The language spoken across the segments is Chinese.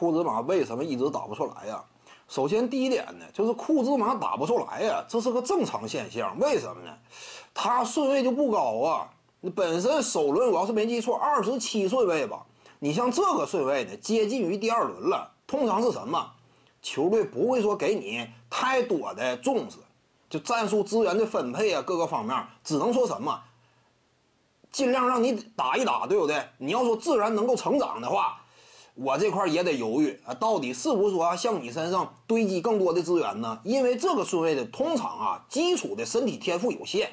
库兹马为什么一直打不出来呀？首先第一点呢，就是库兹马打不出来呀，这是个正常现象。为什么呢？他顺位就不高啊。你本身首轮我要是没记错，二十七顺位吧。你像这个顺位呢，接近于第二轮了。通常是什么？球队不会说给你太多的重视，就战术资源的分配啊，各个方面，只能说什么，尽量让你打一打，对不对？你要说自然能够成长的话，我这块也得犹豫啊，到底是不是说向你身上堆积更多的资源呢？因为这个顺位的通常啊，基础的身体天赋有限。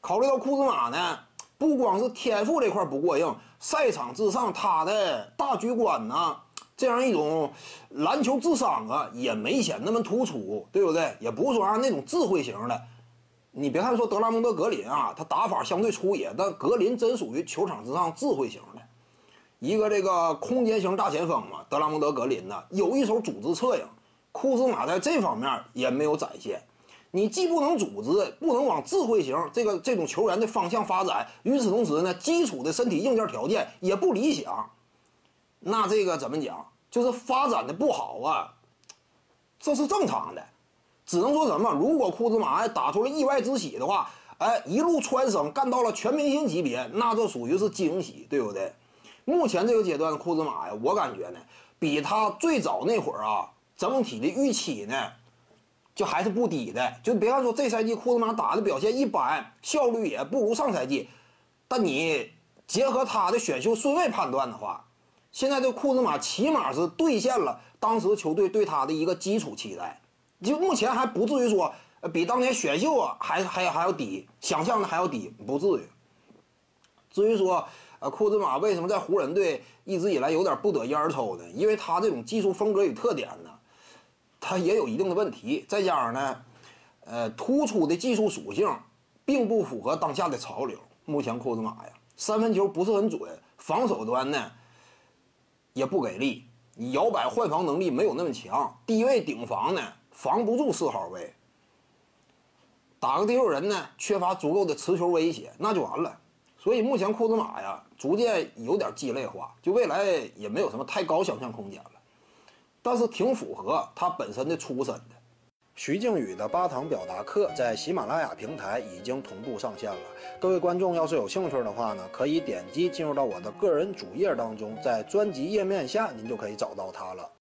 考虑到库兹马呢，不光是天赋这块不过硬，赛场之上他的大局观呢。这样一种篮球智商啊，也没显那么突出，对不对？也不是说啊那种智慧型的。你别看说德拉蒙德格林啊，他打法相对粗野，但格林真属于球场之上智慧型的一个这个空间型大前锋嘛。德拉蒙德格林呢，有一手组织策应，库兹马在这方面也没有展现。你既不能组织，不能往智慧型这个这种球员的方向发展，与此同时呢，基础的身体硬件条件也不理想。那这个怎么讲？就是发展的不好啊，这是正常的，只能说什么？如果库兹马打出了意外之喜的话，哎，一路蹿升干到了全明星级别，那这属于是惊喜，对不对？目前这个阶段的库兹马呀，我感觉呢，比他最早那会儿啊，整体的预期呢，就还是不低的。就别看说这赛季库兹马打的表现一般，效率也不如上赛季，但你结合他的选秀顺位判断的话。现在这库兹马起码是兑现了当时球队对他的一个基础期待，就目前还不至于说比当年选秀啊还还还要低，想象的还要低，不至于。至于说啊库兹马为什么在湖人队一直以来有点不得烟儿抽呢？因为他这种技术风格与特点呢，他也有一定的问题，再加上呢，呃突出的技术属性并不符合当下的潮流。目前库兹马呀，三分球不是很准，防守端呢。也不给力，你摇摆换防能力没有那么强，低位顶防呢防不住四号位，打个第六人呢缺乏足够的持球威胁，那就完了。所以目前库兹马呀逐渐有点鸡肋化，就未来也没有什么太高想象空间了，但是挺符合他本身的出身的。徐静宇的八堂表达课在喜马拉雅平台已经同步上线了。各位观众要是有兴趣的话呢，可以点击进入到我的个人主页当中，在专辑页面下您就可以找到它了。